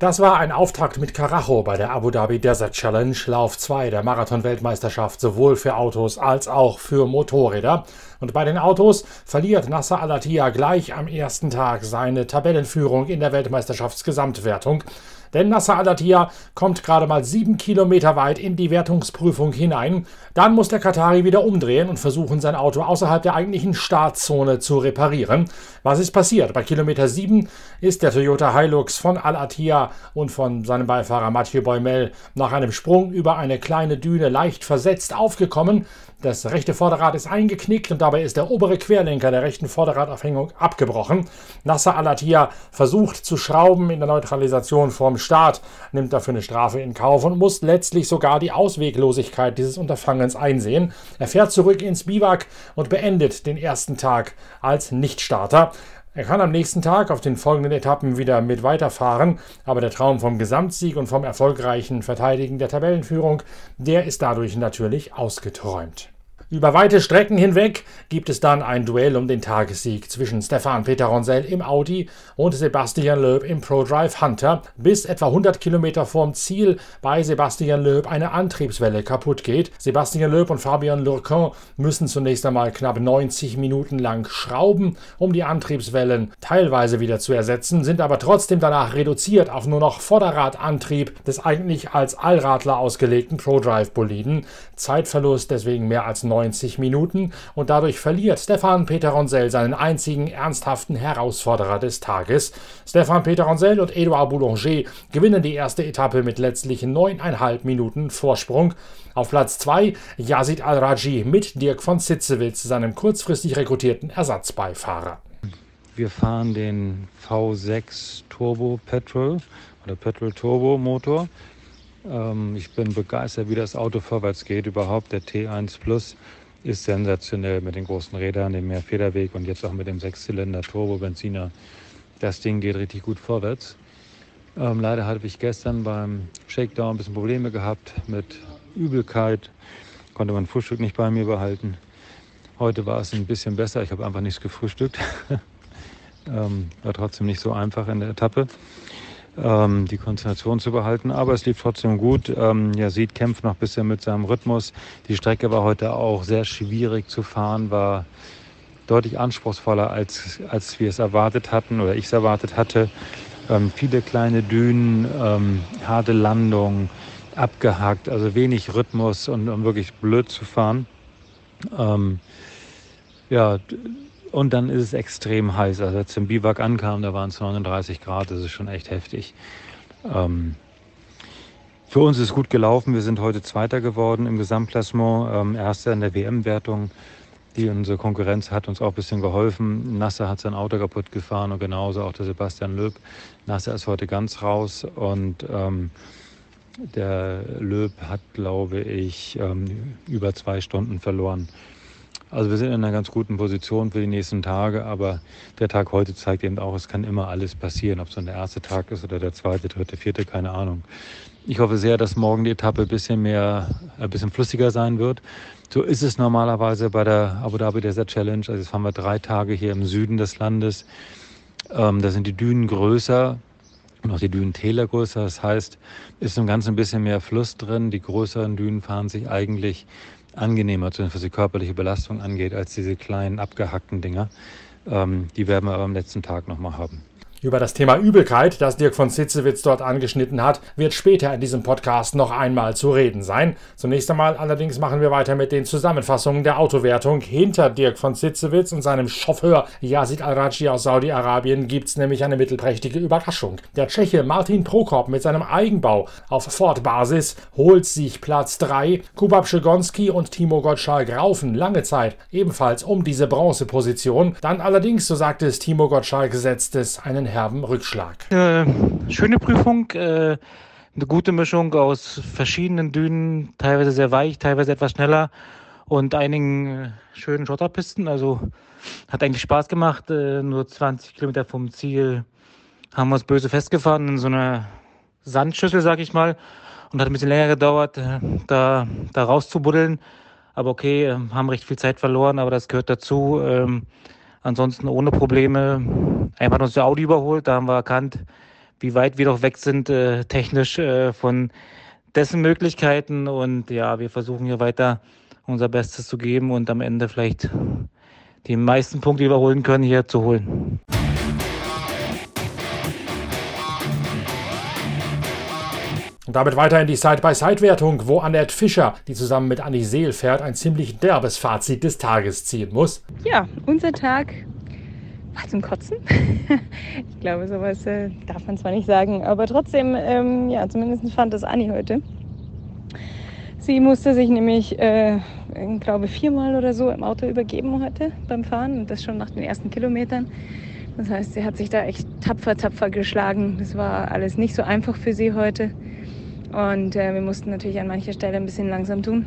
Das war ein Auftakt mit Karacho bei der Abu Dhabi Desert Challenge, Lauf 2 der Marathon-Weltmeisterschaft, sowohl für Autos als auch für Motorräder. Und bei den Autos verliert Nasser Al-Attiyah gleich am ersten Tag seine Tabellenführung in der Weltmeisterschaftsgesamtwertung. Denn Nasser Al-Attiyah kommt gerade mal sieben Kilometer weit in die Wertungsprüfung hinein. Dann muss der Katari wieder umdrehen und versuchen, sein Auto außerhalb der eigentlichen Startzone zu reparieren. Was ist passiert? Bei Kilometer sieben ist der Toyota Hilux von Al-Attiyah und von seinem Beifahrer Mathieu Boimel nach einem Sprung über eine kleine Düne leicht versetzt aufgekommen. Das rechte Vorderrad ist eingeknickt und dabei ist der obere Querlenker der rechten Vorderradaufhängung abgebrochen. Nasser Al-Attiyah versucht zu schrauben in der Neutralisation vorm Start, nimmt dafür eine Strafe in Kauf und muss letztlich sogar die Ausweglosigkeit dieses Unterfangens einsehen. Er fährt zurück ins Biwak und beendet den ersten Tag als Nichtstarter. Er kann am nächsten Tag auf den folgenden Etappen wieder mit weiterfahren, aber der Traum vom Gesamtsieg und vom erfolgreichen Verteidigen der Tabellenführung, der ist dadurch natürlich ausgeträumt. Über weite Strecken hinweg gibt es dann ein Duell um den Tagessieg zwischen Stefan Peter Ronsell im Audi und Sebastian Loeb im ProDrive Hunter, bis etwa 100 Kilometer vorm Ziel bei Sebastian Loeb eine Antriebswelle kaputt geht. Sebastian Loeb und Fabian Lurquin müssen zunächst einmal knapp 90 Minuten lang schrauben, um die Antriebswellen teilweise wieder zu ersetzen, sind aber trotzdem danach reduziert auf nur noch Vorderradantrieb des eigentlich als Allradler ausgelegten ProDrive Boliden. Zeitverlust deswegen mehr als 90 90 Minuten und dadurch verliert Stefan Peter Ronsell seinen einzigen ernsthaften Herausforderer des Tages. Stefan Peter Ronsell und Edouard Boulanger gewinnen die erste Etappe mit letztlich neuneinhalb Minuten Vorsprung. Auf Platz 2 Yazid Al-Raji mit Dirk von Sitzewitz, seinem kurzfristig rekrutierten Ersatzbeifahrer. Wir fahren den V6 Turbo Petrol oder Petrol Turbo Motor ähm, ich bin begeistert, wie das Auto vorwärts geht. Überhaupt der T1 Plus ist sensationell mit den großen Rädern, dem Mehrfederweg und jetzt auch mit dem Sechszylinder Turbo-Benziner. Das Ding geht richtig gut vorwärts. Ähm, leider hatte ich gestern beim Shakedown ein bisschen Probleme gehabt mit Übelkeit. Konnte mein Frühstück nicht bei mir behalten. Heute war es ein bisschen besser. Ich habe einfach nichts gefrühstückt. ähm, war trotzdem nicht so einfach in der Etappe ähm, die Konzentration zu behalten. Aber es lief trotzdem gut. Ähm, Yazid kämpft noch ein bisschen mit seinem Rhythmus. Die Strecke war heute auch sehr schwierig zu fahren, war deutlich anspruchsvoller, als, als wir es erwartet hatten oder ich es erwartet hatte. Ähm, viele kleine Dünen, ähm, harte Landungen, abgehakt, also wenig Rhythmus und um wirklich blöd zu fahren. Ähm, ja, und dann ist es extrem heiß. Also als ich im Biwak ankam, da waren es 39 Grad. Das ist schon echt heftig. Ähm, für uns ist gut gelaufen. Wir sind heute Zweiter geworden im Gesamtklassement. Ähm, Erster in der WM-Wertung. Die unsere Konkurrenz hat uns auch ein bisschen geholfen. Nasser hat sein Auto kaputt gefahren und genauso auch der Sebastian Löb. Nasser ist heute ganz raus und ähm, der Löb hat, glaube ich, ähm, über zwei Stunden verloren. Also wir sind in einer ganz guten Position für die nächsten Tage, aber der Tag heute zeigt eben auch, es kann immer alles passieren, ob es dann der erste Tag ist oder der zweite, dritte, vierte, keine Ahnung. Ich hoffe sehr, dass morgen die Etappe ein bisschen mehr, ein bisschen flüssiger sein wird. So ist es normalerweise bei der Abu Dhabi Desert Challenge. Also jetzt fahren wir drei Tage hier im Süden des Landes. Ähm, da sind die Dünen größer und auch die Dünentäler größer. Das heißt, ist im Ganzen ein bisschen mehr Fluss drin. Die größeren Dünen fahren sich eigentlich angenehmer, zumindest was die körperliche Belastung angeht, als diese kleinen abgehackten Dinger. Ähm, die werden wir aber am letzten Tag nochmal haben. Über das Thema Übelkeit, das Dirk von Sitzewitz dort angeschnitten hat, wird später in diesem Podcast noch einmal zu reden sein. Zunächst einmal allerdings machen wir weiter mit den Zusammenfassungen der Autowertung. Hinter Dirk von Sitzewitz und seinem Chauffeur Yazid Al-Raji aus Saudi-Arabien gibt es nämlich eine mittelprächtige Überraschung. Der Tscheche Martin Prokop mit seinem Eigenbau auf Ford-Basis holt sich Platz 3. Kubab Schegonski und Timo Gottschalk raufen lange Zeit ebenfalls um diese Bronzeposition. Dann allerdings, so sagt es Timo Gottschalk, setzt es einen herben Rückschlag. Äh, schöne Prüfung, äh, eine gute Mischung aus verschiedenen Dünen, teilweise sehr weich, teilweise etwas schneller und einigen äh, schönen Schotterpisten. Also hat eigentlich Spaß gemacht. Äh, nur 20 Kilometer vom Ziel haben wir uns böse festgefahren in so einer Sandschüssel, sag ich mal. Und hat ein bisschen länger gedauert, äh, da, da rauszubuddeln. Aber okay, äh, haben recht viel Zeit verloren, aber das gehört dazu. Ähm, Ansonsten ohne Probleme. Einmal hat uns der Audi überholt, da haben wir erkannt, wie weit wir doch weg sind äh, technisch äh, von dessen Möglichkeiten. Und ja, wir versuchen hier weiter unser Bestes zu geben und am Ende vielleicht die meisten Punkte, die wir holen können, hier zu holen. Und damit weiter in die Side-by-Side-Wertung, wo Annette Fischer, die zusammen mit Annie Seel fährt, ein ziemlich derbes Fazit des Tages ziehen muss. Ja, unser Tag war zum Kotzen. ich glaube, sowas äh, darf man zwar nicht sagen, aber trotzdem, ähm, ja, zumindest fand das Annie heute. Sie musste sich nämlich, äh, ich glaube, viermal oder so im Auto übergeben heute beim Fahren und das schon nach den ersten Kilometern. Das heißt, sie hat sich da echt tapfer, tapfer geschlagen. Das war alles nicht so einfach für sie heute. Und äh, wir mussten natürlich an mancher Stelle ein bisschen langsam tun.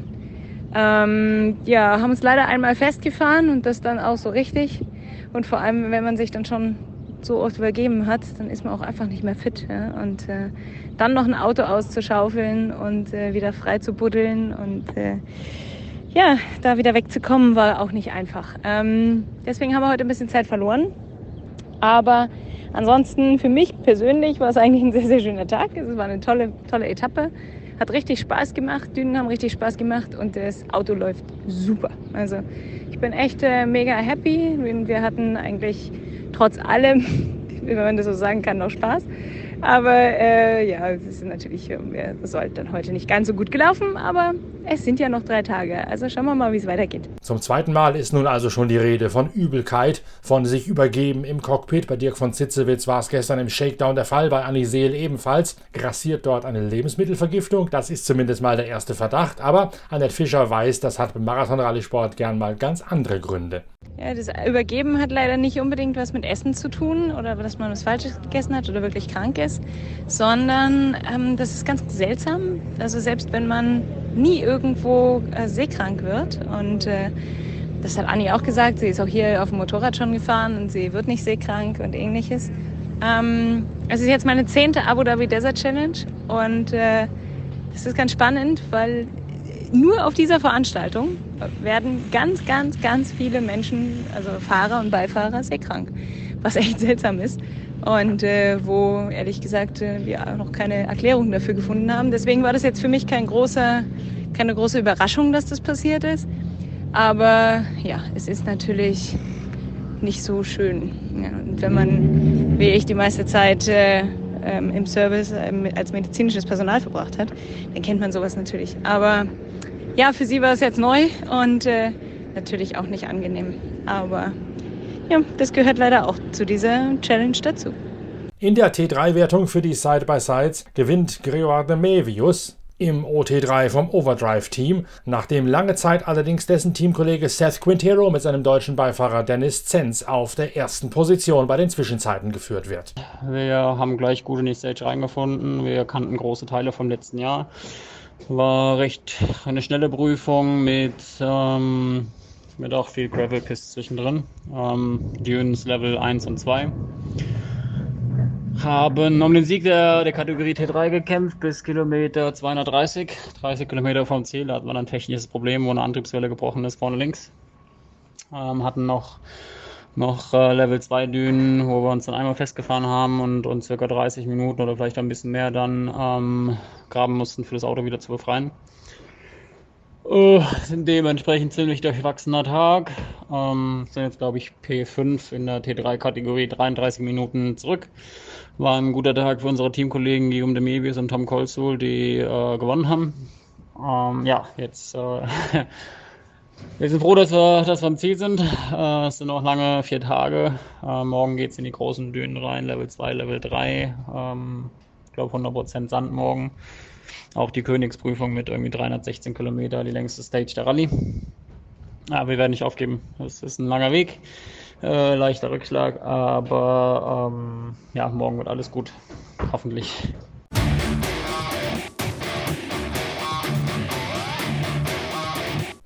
Ähm, ja, haben uns leider einmal festgefahren und das dann auch so richtig. Und vor allem, wenn man sich dann schon so oft übergeben hat, dann ist man auch einfach nicht mehr fit. Ja? Und äh, dann noch ein Auto auszuschaufeln und äh, wieder frei zu buddeln und äh, ja, da wieder wegzukommen, war auch nicht einfach. Ähm, deswegen haben wir heute ein bisschen Zeit verloren. Aber Ansonsten für mich persönlich war es eigentlich ein sehr, sehr schöner Tag. Es war eine tolle, tolle Etappe. Hat richtig Spaß gemacht, Dünen haben richtig Spaß gemacht und das Auto läuft super. Also ich bin echt äh, mega happy. Wir hatten eigentlich trotz allem, wenn man das so sagen kann, noch Spaß. Aber äh, ja, es ist natürlich, es äh, sollte dann heute nicht ganz so gut gelaufen, aber es sind ja noch drei Tage. Also schauen wir mal, wie es weitergeht. Zum zweiten Mal ist nun also schon die Rede von Übelkeit, von sich übergeben im Cockpit. Bei Dirk von Zitzewitz war es gestern im Shakedown der Fall, bei Annie Seel ebenfalls. Grassiert dort eine Lebensmittelvergiftung. Das ist zumindest mal der erste Verdacht. Aber Annette Fischer weiß, das hat beim Marathon-Rallye-Sport gern mal ganz andere Gründe. Ja, das Übergeben hat leider nicht unbedingt was mit Essen zu tun oder dass man was Falsches gegessen hat oder wirklich krank ist, sondern ähm, das ist ganz seltsam. Also selbst wenn man nie irgendwo äh, seekrank wird und äh, das hat Anni auch gesagt, sie ist auch hier auf dem Motorrad schon gefahren und sie wird nicht seekrank und ähnliches. Ähm, es ist jetzt meine zehnte Abu Dhabi Desert Challenge und äh, das ist ganz spannend, weil nur auf dieser Veranstaltung werden ganz, ganz, ganz viele Menschen, also Fahrer und Beifahrer, seekrank, was echt seltsam ist. Und äh, wo, ehrlich gesagt, äh, wir noch keine Erklärung dafür gefunden haben. Deswegen war das jetzt für mich kein großer, keine große Überraschung, dass das passiert ist. Aber ja, es ist natürlich nicht so schön. Ja, und wenn man, wie ich, die meiste Zeit äh, ähm, im Service äh, als medizinisches Personal verbracht hat, dann kennt man sowas natürlich. Aber ja, für sie war es jetzt neu und äh, natürlich auch nicht angenehm. Aber ja, das gehört leider auch zu dieser Challenge dazu. In der T3-Wertung für die Side-by-Sides gewinnt Gregor de Mevius im OT3 vom Overdrive-Team, nachdem lange Zeit allerdings dessen Teamkollege Seth Quintero mit seinem deutschen Beifahrer Dennis Zenz auf der ersten Position bei den Zwischenzeiten geführt wird. Wir haben gleich gut in die Stage reingefunden. Wir kannten große Teile vom letzten Jahr. War recht eine schnelle Prüfung mit, ähm, mit auch viel Gravel Pists zwischendrin. Ähm, Dunes Level 1 und 2. Haben um den Sieg der, der Kategorie T3 gekämpft bis Kilometer 230. 30 Kilometer vom Ziel. Da hatten wir ein technisches Problem, wo eine Antriebswelle gebrochen ist vorne links. Ähm, hatten noch noch äh, Level 2 Dünen, wo wir uns dann einmal festgefahren haben und, und circa 30 Minuten oder vielleicht ein bisschen mehr dann ähm, graben mussten, für das Auto wieder zu befreien. Äh, sind dementsprechend ziemlich durchwachsener Tag. Ähm, sind jetzt, glaube ich, P5 in der T3-Kategorie 33 Minuten zurück. War ein guter Tag für unsere Teamkollegen Guillaume de Mebius und Tom Colsul, die äh, gewonnen haben. Ähm, ja, jetzt äh, Wir sind froh, dass wir, dass wir am Ziel sind. Äh, es sind noch lange vier Tage. Äh, morgen geht es in die großen Dünen rein, Level 2, Level 3. Ähm, ich glaube 100% Sand morgen. Auch die Königsprüfung mit irgendwie 316 Kilometer, die längste Stage der Rallye. Aber wir werden nicht aufgeben. Es ist ein langer Weg, äh, leichter Rückschlag, aber ähm, ja, morgen wird alles gut. Hoffentlich.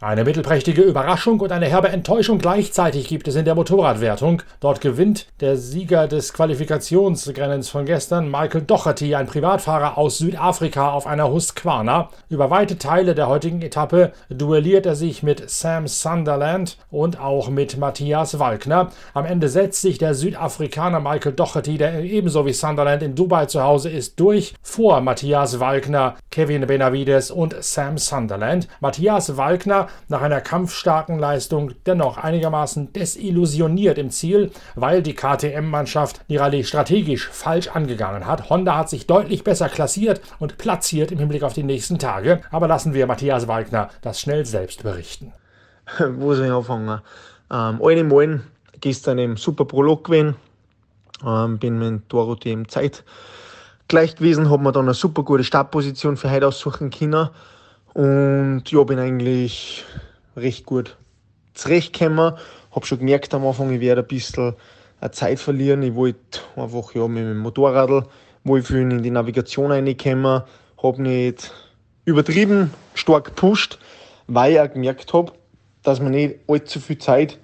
Eine mittelprächtige Überraschung und eine herbe Enttäuschung gleichzeitig gibt es in der Motorradwertung. Dort gewinnt der Sieger des Qualifikationsrennens von gestern, Michael Docherty, ein Privatfahrer aus Südafrika auf einer Husqvarna. Über weite Teile der heutigen Etappe duelliert er sich mit Sam Sunderland und auch mit Matthias Walkner. Am Ende setzt sich der Südafrikaner Michael Docherty, der ebenso wie Sunderland in Dubai zu Hause ist, durch vor Matthias Walkner, Kevin Benavides und Sam Sunderland. Matthias Walkner nach einer kampfstarken Leistung dennoch einigermaßen desillusioniert im Ziel, weil die KTM-Mannschaft die Rallye strategisch falsch angegangen hat. Honda hat sich deutlich besser klassiert und platziert im Hinblick auf die nächsten Tage. Aber lassen wir Matthias Walkner das schnell selbst berichten. Wo soll ich anfangen? Ähm, alle in allem gestern im Super Prolog gewesen. Ähm, bin mit Dorothy im Zeit gleich gewesen, habe mir dann eine super gute Startposition für heute aussuchen können. Und ja, bin eigentlich recht gut zurechtgekommen. Habe schon gemerkt am Anfang, ich werde ein bisschen Zeit verlieren. Ich wollte einfach ja, mit dem Motorrad wohlfühlen, in die Navigation reinkommen. Habe nicht übertrieben stark gepusht, weil ich auch gemerkt habe, dass man nicht allzu viel Zeit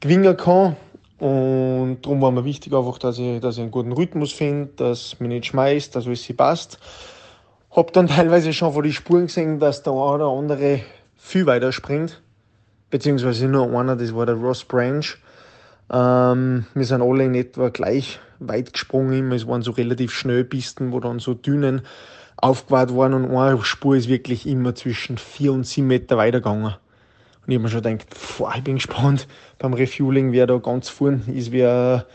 gewinnen kann. Und darum war mir wichtig einfach, dass ich, dass ich einen guten Rhythmus finde, dass mich nicht schmeißt, dass alles passt. Hab dann teilweise schon vor die Spuren gesehen, dass der eine oder andere viel weiter springt. Beziehungsweise nur einer, das war der Ross Branch. Ähm, wir sind alle in etwa gleich weit gesprungen. Es waren so relativ schnell Pisten, wo dann so Dünen aufgebaut waren und eine Spur ist wirklich immer zwischen vier und sieben Meter weitergegangen. Und ich habe mir schon gedacht, boah, ich bin gespannt beim Refueling, wer da ganz vorn ist, wer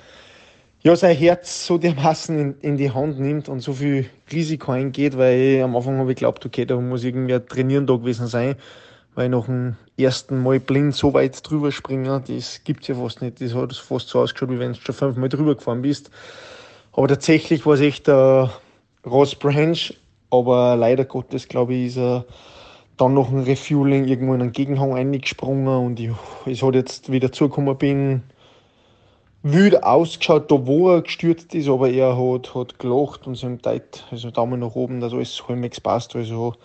ja, sein Herz so dermaßen in, in die Hand nimmt und so viel Risiko eingeht, weil am Anfang habe ich geglaubt, okay, da muss irgendwer trainieren da gewesen sein, weil nach dem ersten Mal blind so weit drüber springen, das gibt es ja fast nicht. Das hat fast so ausgeschaut, wie wenn du schon fünfmal drüber gefahren bist. Aber tatsächlich war es echt der Ross Branch, aber leider Gottes, glaube ich, ist er dann noch ein Refueling irgendwo in einen Gegenhang eingesprungen und ich, es hat jetzt wieder zugekommen bin, wild ausgeschaut, da wo er gestürzt ist, aber er hat, hat gelacht und seinem Teit, also Daumen nach oben, dass alles halbwegs passt. Also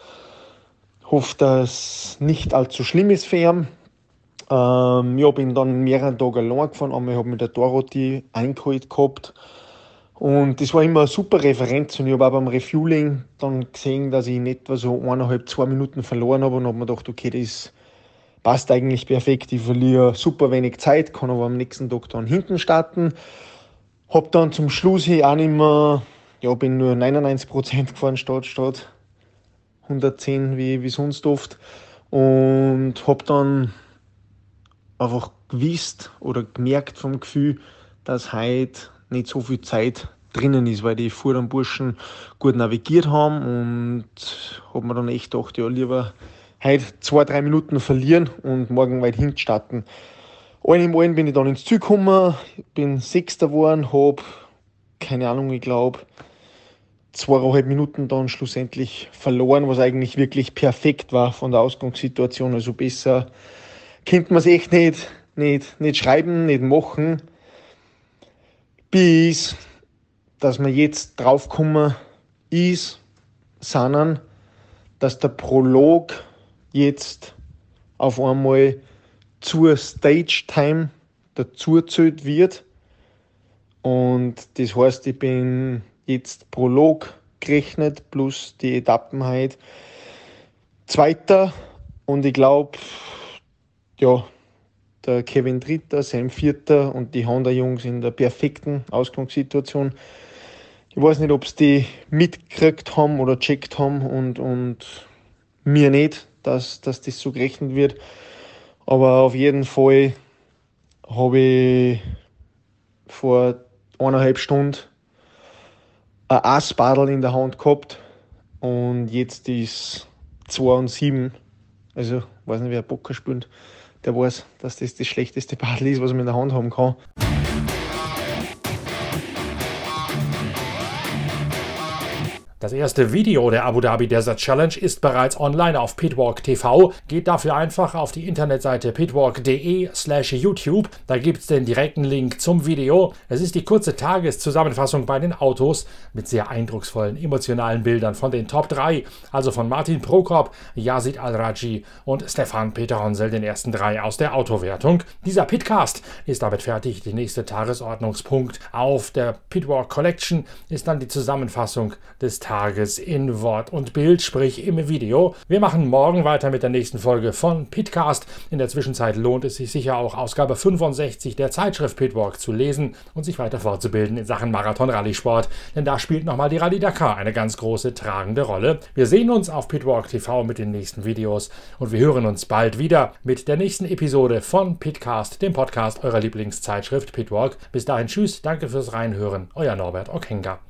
hoffe, dass nicht allzu schlimm ist für ihn. Ähm, ich ihn dann mehrere Tage allein gefahren, einmal habe ich mit der Dorothy eingeholt gehabt und das war immer eine super Referenz und ich habe auch beim Refueling dann gesehen, dass ich in etwa so eineinhalb, zwei Minuten verloren habe und habe mir gedacht, okay, das passt eigentlich perfekt. Ich verliere super wenig Zeit, kann aber am nächsten Tag dann hinten starten. Habe dann zum Schluss hier auch nicht mehr, ja, bin nur 99% gefahren statt, statt 110 wie, wie sonst oft und habe dann einfach gewusst oder gemerkt vom Gefühl, dass heute nicht so viel Zeit drinnen ist, weil die vorderen Burschen gut navigiert haben und habe mir dann echt gedacht, ja, lieber heute zwei, drei Minuten verlieren und morgen weit hinten starten. Allen im Allen bin ich dann ins Ziel gekommen, bin Sechster geworden, habe, keine Ahnung, ich glaube, zweieinhalb Minuten dann schlussendlich verloren, was eigentlich wirklich perfekt war von der Ausgangssituation. Also besser könnte man es echt nicht, nicht, nicht schreiben, nicht machen bis dass wir jetzt draufkommen ist, sondern dass der Prolog jetzt auf einmal zur Stage Time dazuzählt wird. Und das heißt, ich bin jetzt Prolog gerechnet plus die Etappenheit Zweiter. Und ich glaube, ja, der Kevin Dritter, Sam Vierter und die Honda-Jungs in der perfekten Ausgangssituation. Ich weiß nicht, ob sie die mitgekriegt haben oder checkt haben und, und mir nicht, dass, dass das so gerechnet wird. Aber auf jeden Fall habe ich vor eineinhalb Stunden ein Ass-Badel in der Hand gehabt und jetzt ist 2 und 7. Also, weiß nicht, wer Poker spielt der weiß, dass das das schlechteste Paddel ist, was man in der Hand haben kann. Das erste Video der Abu Dhabi Desert Challenge ist bereits online auf Pitwalk TV. Geht dafür einfach auf die Internetseite pitwalk.de slash YouTube. Da gibt es den direkten Link zum Video. Es ist die kurze Tageszusammenfassung bei den Autos mit sehr eindrucksvollen emotionalen Bildern von den Top 3, also von Martin Prokop, Yazid Al-Raji und Stefan Peter Honsel, den ersten drei aus der Autowertung. Dieser Pitcast ist damit fertig. Der nächste Tagesordnungspunkt auf der Pitwalk Collection ist dann die Zusammenfassung des Tages in Wort und Bild, sprich im Video. Wir machen morgen weiter mit der nächsten Folge von Pitcast. In der Zwischenzeit lohnt es sich sicher auch Ausgabe 65 der Zeitschrift Pitwalk zu lesen und sich weiter fortzubilden in Sachen Marathon-Rallye-Sport, denn da spielt nochmal die Rallye Dakar eine ganz große tragende Rolle. Wir sehen uns auf Pitwalk TV mit den nächsten Videos und wir hören uns bald wieder mit der nächsten Episode von Pitcast, dem Podcast eurer Lieblingszeitschrift Pitwalk. Bis dahin, tschüss, danke fürs Reinhören, euer Norbert Okenga.